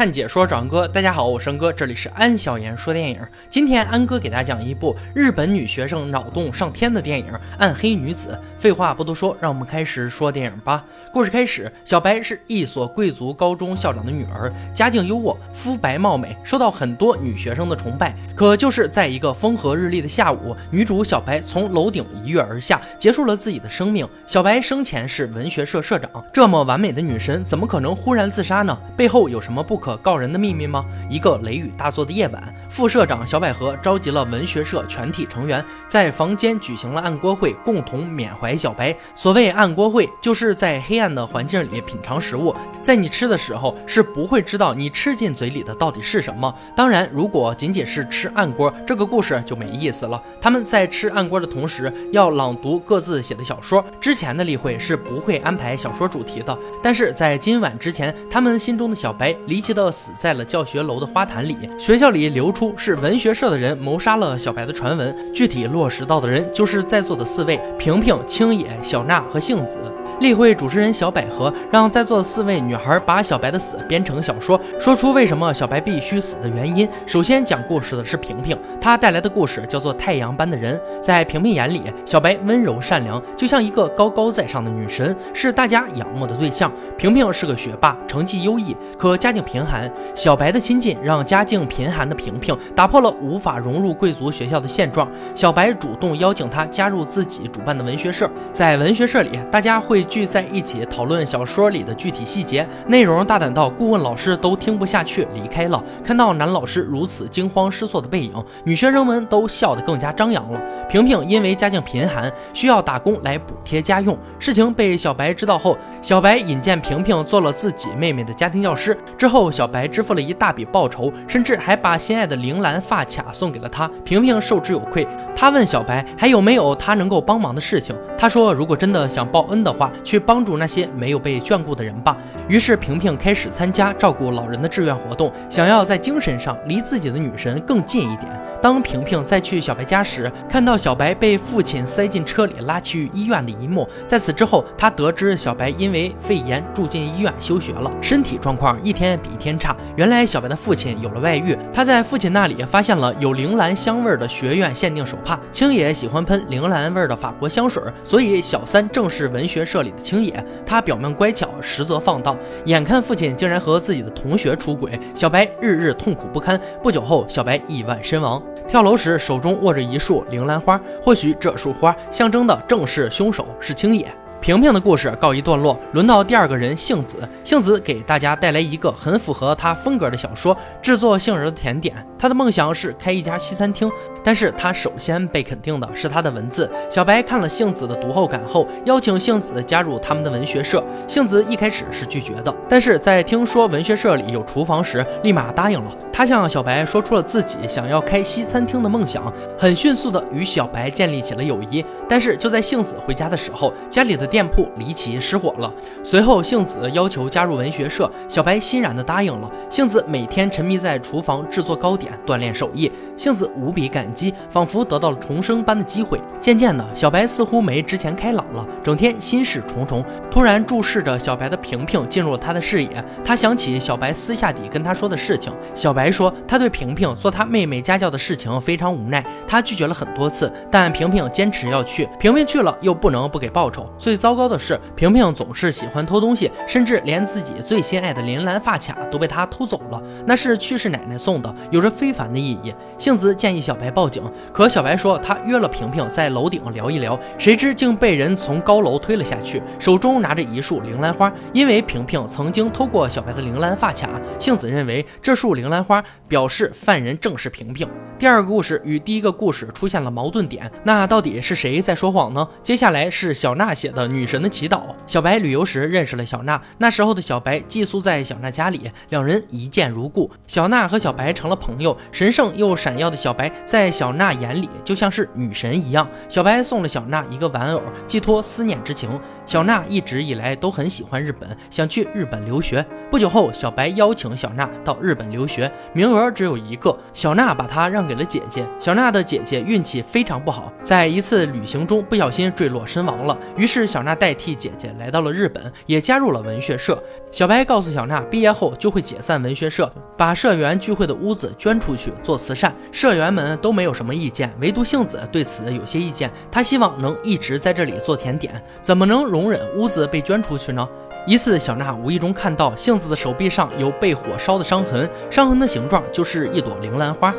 看解说找安哥，大家好，我是安哥，这里是安小言说电影。今天安哥给大家讲一部日本女学生脑洞上天的电影《暗黑女子》。废话不多说，让我们开始说电影吧。故事开始，小白是一所贵族高中校长的女儿，家境优渥，肤白貌美，受到很多女学生的崇拜。可就是在一个风和日丽的下午，女主小白从楼顶一跃而下，结束了自己的生命。小白生前是文学社社长，这么完美的女神，怎么可能忽然自杀呢？背后有什么不可可告人的秘密吗？一个雷雨大作的夜晚，副社长小百合召集了文学社全体成员，在房间举行了暗锅会，共同缅怀小白。所谓暗锅会，就是在黑暗的环境里品尝食物，在你吃的时候是不会知道你吃进嘴里的到底是什么。当然，如果仅仅是吃暗锅，这个故事就没意思了。他们在吃暗锅的同时，要朗读各自写的小说。之前的例会是不会安排小说主题的，但是在今晚之前，他们心中的小白离的死在了教学楼的花坛里。学校里流出是文学社的人谋杀了小白的传闻，具体落实到的人就是在座的四位：平平、青野、小娜和杏子。例会主持人小百合让在座的四位女孩把小白的死编成小说，说出为什么小白必须死的原因。首先讲故事的是平平，她带来的故事叫做《太阳般的人》。在平平眼里，小白温柔善良，就像一个高高在上的女神，是大家仰慕的对象。平平是个学霸，成绩优异，可家境贫寒。小白的亲近让家境贫寒的平平打破了无法融入贵族学校的现状。小白主动邀请她加入自己主办的文学社，在文学社里，大家会。聚在一起讨论小说里的具体细节，内容大胆到顾问老师都听不下去离开了。看到男老师如此惊慌失措的背影，女学生们都笑得更加张扬了。平平因为家境贫寒，需要打工来补贴家用。事情被小白知道后，小白引荐平平做了自己妹妹的家庭教师。之后，小白支付了一大笔报酬，甚至还把心爱的铃兰发卡送给了他。平平受之有愧，他问小白还有没有他能够帮忙的事情。他说，如果真的想报恩的话。去帮助那些没有被眷顾的人吧。于是平平开始参加照顾老人的志愿活动，想要在精神上离自己的女神更近一点。当平平再去小白家时，看到小白被父亲塞进车里拉去医院的一幕。在此之后，他得知小白因为肺炎住进医院休学了，身体状况一天比一天差。原来小白的父亲有了外遇，他在父亲那里发现了有铃兰香味的学院限定手帕。青野喜欢喷铃兰味的法国香水，所以小三正是文学社这里的青野。他表面乖巧，实则放荡。眼看父亲竟然和自己的同学出轨，小白日日痛苦不堪。不久后，小白意外身亡。跳楼时手中握着一束铃兰花，或许这束花象征的正是凶手是青野。平平的故事告一段落，轮到第二个人杏子。杏子给大家带来一个很符合他风格的小说，制作杏仁的甜点。他的梦想是开一家西餐厅，但是他首先被肯定的是他的文字。小白看了杏子的读后感后，邀请杏子加入他们的文学社。杏子一开始是拒绝的，但是在听说文学社里有厨房时，立马答应了。他向小白说出了自己想要开西餐厅的梦想，很迅速的与小白建立起了友谊。但是就在杏子回家的时候，家里的店铺离奇失火了。随后，杏子要求加入文学社，小白欣然地答应了。杏子每天沉迷在厨房制作糕点，锻炼手艺。杏子无比感激，仿佛得到了重生般的机会。渐渐的，小白似乎没之前开朗了，整天心事重重。突然，注视着小白的平平进入了他的视野。他想起小白私下底跟他说的事情。小白说，他对平平做他妹妹家教的事情非常无奈，他拒绝了很多次，但平平坚持要去。平平去了，又不能不给报酬。最糟糕的是，平平总是喜欢偷东西，甚至连自己最心爱的铃兰发卡都被他偷走了。那是去世奶奶送的，有着非凡的意义。杏子建议小白报警，可小白说他约了平平在楼顶聊一聊，谁知竟被人从高楼推了下去，手中拿着一束铃兰花。因为平平曾经偷过小白的铃兰发卡，杏子认为这束铃兰花表示犯人正是平平。第二个故事与第一个故事出现了矛盾点，那到底是谁在说谎呢？接下来是小娜写的《女神的祈祷》。小白旅游时认识了小娜，那时候的小白寄宿在小娜家里，两人一见如故。小娜和小白成了朋友，神圣又闪耀的小白在小娜眼里就像是女神一样。小白送了小娜一个玩偶，寄托思念之情。小娜一直以来都很喜欢日本，想去日本留学。不久后，小白邀请小娜到日本留学，名额只有一个，小娜把她让给了姐姐。小娜的姐姐运气非常不好，在一次旅行中不小心坠落身亡了。于是小小娜代替姐姐来到了日本，也加入了文学社。小白告诉小娜，毕业后就会解散文学社，把社员聚会的屋子捐出去做慈善。社员们都没有什么意见，唯独杏子对此有些意见。她希望能一直在这里做甜点，怎么能容忍屋子被捐出去呢？一次，小娜无意中看到杏子的手臂上有被火烧的伤痕，伤痕的形状就是一朵铃兰花。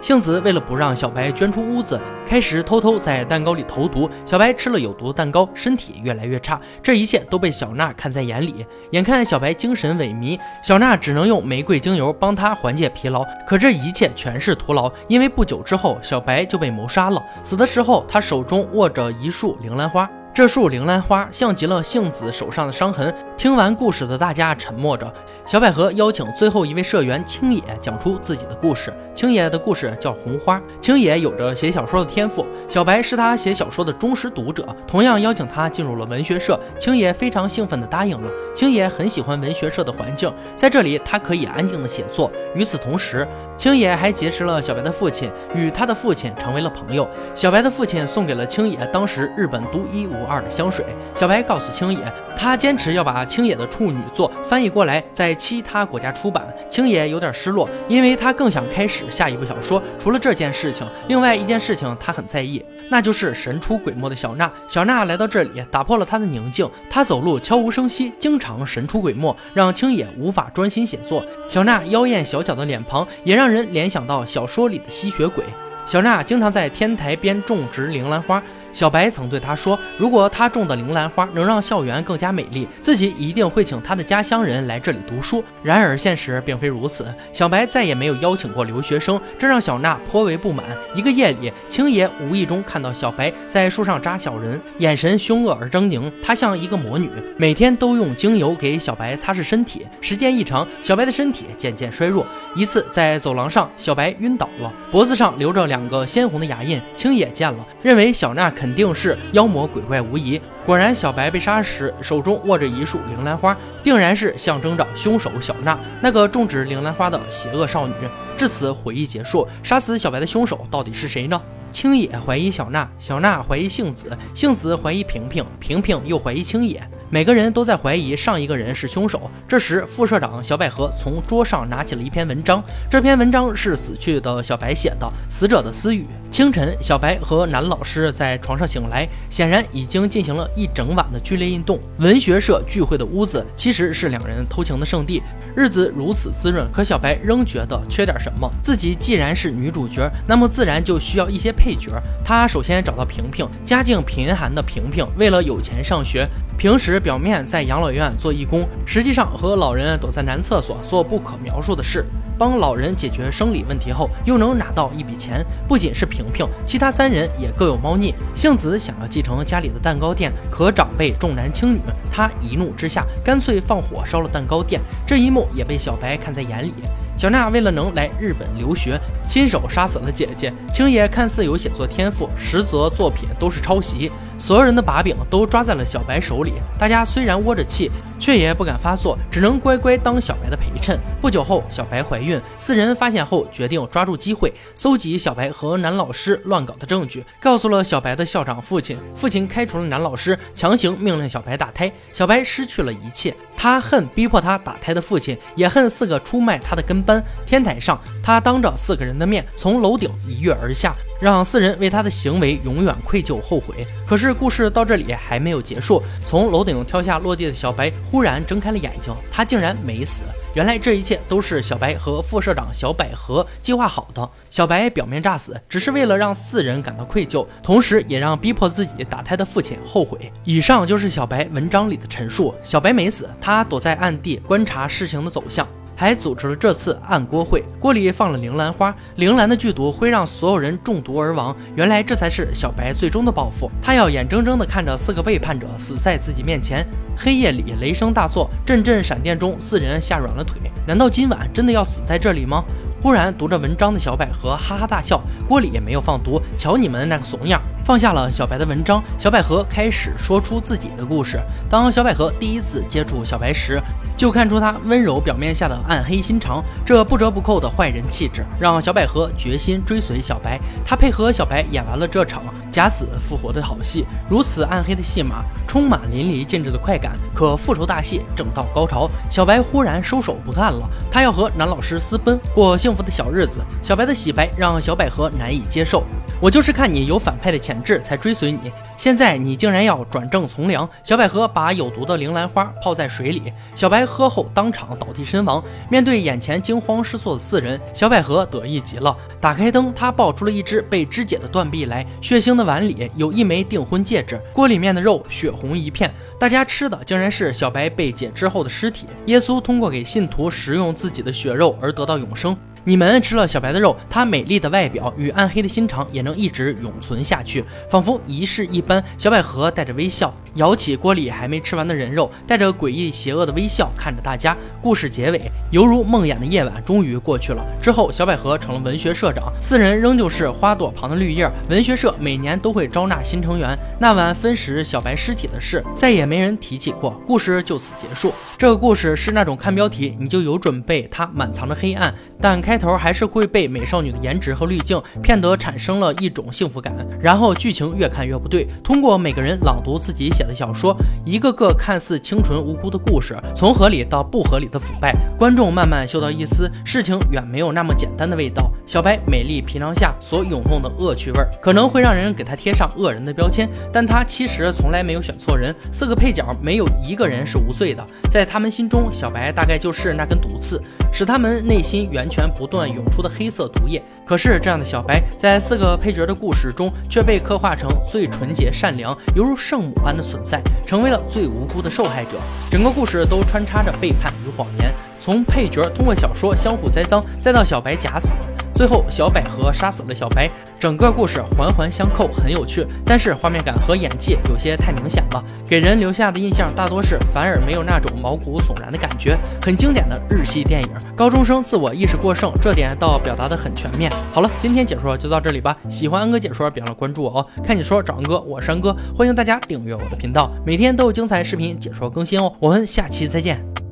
杏子为了不让小白捐出屋子，开始偷偷在蛋糕里投毒。小白吃了有毒的蛋糕，身体越来越差。这一切都被小娜看在眼里。眼看小白精神萎靡，小娜只能用玫瑰精油帮他缓解疲劳。可这一切全是徒劳，因为不久之后，小白就被谋杀了。死的时候，他手中握着一束铃兰花。这束铃兰花像极了杏子手上的伤痕。听完故事的大家沉默着。小百合邀请最后一位社员青野讲出自己的故事。青野的故事叫《红花》。青野有着写小说的天赋，小白是他写小说的忠实读者，同样邀请他进入了文学社。青野非常兴奋地答应了。青野很喜欢文学社的环境，在这里他可以安静地写作。与此同时，青野还结识了小白的父亲，与他的父亲成为了朋友。小白的父亲送给了青野当时日本独一无二的香水。小白告诉青野，他坚持要把青野的处女作翻译过来，在其他国家出版。青野有点失落，因为他更想开始下一部小说。除了这件事情，另外一件事情他很在意，那就是神出鬼没的小娜。小娜来到这里，打破了他的宁静。他走路悄无声息，经常神出鬼没，让青野无法专心写作。小娜妖艳小巧的脸庞，也让人联想到小说里的吸血鬼。小娜经常在天台边种植铃兰花。小白曾对他说：“如果他种的铃兰花能让校园更加美丽，自己一定会请他的家乡人来这里读书。”然而现实并非如此，小白再也没有邀请过留学生，这让小娜颇为不满。一个夜里，青爷无意中看到小白在树上扎小人，眼神凶恶而狰狞。她像一个魔女，每天都用精油给小白擦拭身体。时间一长，小白的身体渐渐衰弱。一次在走廊上，小白晕倒了，脖子上留着两个鲜红的牙印。青野见了，认为小娜。肯定是妖魔鬼怪无疑。果然，小白被杀时手中握着一束铃兰花，定然是象征着凶手小娜那个种植铃兰花的邪恶少女。至此，回忆结束。杀死小白的凶手到底是谁呢？青野怀疑小娜，小娜怀疑杏子，杏子怀疑平平，平平又怀疑青野。每个人都在怀疑上一个人是凶手。这时，副社长小百合从桌上拿起了一篇文章。这篇文章是死去的小白写的，死者的私语。清晨，小白和男老师在床上醒来，显然已经进行了一整晚的剧烈运动。文学社聚会的屋子其实是两人偷情的圣地。日子如此滋润，可小白仍觉得缺点什么。自己既然是女主角，那么自然就需要一些配角。他首先找到平平，家境贫寒的平平，为了有钱上学。平时表面在养老院做义工，实际上和老人躲在男厕所做不可描述的事，帮老人解决生理问题后，又能拿到一笔钱。不仅是平平，其他三人也各有猫腻。杏子想要继承家里的蛋糕店，可长辈重男轻女，他一怒之下干脆放火烧了蛋糕店。这一幕也被小白看在眼里。小娜为了能来日本留学，亲手杀死了姐姐。青野看似有写作天赋，实则作品都是抄袭。所有人的把柄都抓在了小白手里，大家虽然窝着气，却也不敢发作，只能乖乖当小白的陪衬。不久后，小白怀孕，四人发现后决定抓住机会，搜集小白和男老师乱搞的证据，告诉了小白的校长父亲。父亲开除了男老师，强行命令小白打胎。小白失去了一切，他恨逼迫他打胎的父亲，也恨四个出卖他的跟班。天台上，他当着四个人的面从楼顶一跃而下。让四人为他的行为永远愧疚后悔。可是故事到这里还没有结束。从楼顶跳下落地的小白忽然睁开了眼睛，他竟然没死。原来这一切都是小白和副社长小百合计划好的。小白表面诈死，只是为了让四人感到愧疚，同时也让逼迫自己打胎的父亲后悔。以上就是小白文章里的陈述。小白没死，他躲在暗地观察事情的走向。还组织了这次暗锅会，锅里放了铃兰花，铃兰的剧毒会让所有人中毒而亡。原来这才是小白最终的报复，他要眼睁睁地看着四个背叛者死在自己面前。黑夜里，雷声大作，阵阵闪电中，四人吓软了腿。难道今晚真的要死在这里吗？忽然，读着文章的小百合哈哈大笑：“锅里也没有放毒，瞧你们那个怂样！”放下了小白的文章，小百合开始说出自己的故事。当小百合第一次接触小白时，就看出他温柔表面下的暗黑心肠，这不折不扣的坏人气质，让小百合决心追随小白。他配合小白演完了这场假死复活的好戏，如此暗黑的戏码，充满淋漓尽致的快感。可复仇大戏正到高潮，小白忽然收手不干了，他要和男老师私奔，过幸福的小日子。小白的洗白让小百合难以接受。我就是看你有反派的潜质才追随你，现在你竟然要转正从良！小百合把有毒的铃兰花泡在水里，小白喝后当场倒地身亡。面对眼前惊慌失措的四人，小百合得意极了。打开灯，她抱出了一只被肢解的断臂来，血腥的碗里有一枚订婚戒指，锅里面的肉血红一片，大家吃的竟然是小白被解之后的尸体。耶稣通过给信徒食用自己的血肉而得到永生。你们吃了小白的肉，她美丽的外表与暗黑的心肠也能一直永存下去，仿佛仪式一般。小百合带着微笑，舀起锅里还没吃完的人肉，带着诡异邪恶的微笑看着大家。故事结尾，犹如梦魇的夜晚终于过去了。之后，小百合成了文学社长，四人仍旧是花朵旁的绿叶。文学社每年都会招纳新成员。那晚分食小白尸体的事，再也没人提起过。故事就此结束。这个故事是那种看标题你就有准备，它满藏着黑暗，但。开开头还是会被美少女的颜值和滤镜骗得产生了一种幸福感，然后剧情越看越不对。通过每个人朗读自己写的小说，一个个看似清纯无辜的故事，从合理到不合理的腐败，观众慢慢嗅到一丝事情远没有那么简单的味道。小白美丽皮囊下所涌动的恶趣味，可能会让人给他贴上恶人的标签，但他其实从来没有选错人。四个配角没有一个人是无罪的，在他们心中，小白大概就是那根毒刺。使他们内心源泉不断涌出的黑色毒液。可是，这样的小白在四个配角的故事中却被刻画成最纯洁、善良，犹如圣母般的存在，成为了最无辜的受害者。整个故事都穿插着背叛与谎言，从配角通过小说相互栽赃，再到小白假死。最后，小百合杀死了小白，整个故事环环相扣，很有趣。但是画面感和演技有些太明显了，给人留下的印象大多是反而没有那种毛骨悚然的感觉。很经典的日系电影，高中生自我意识过剩，这点倒表达的很全面。好了，今天解说就到这里吧。喜欢安哥解说，别忘了关注我哦。看解说找安哥，我是安哥，欢迎大家订阅我的频道，每天都有精彩视频解说更新哦。我们下期再见。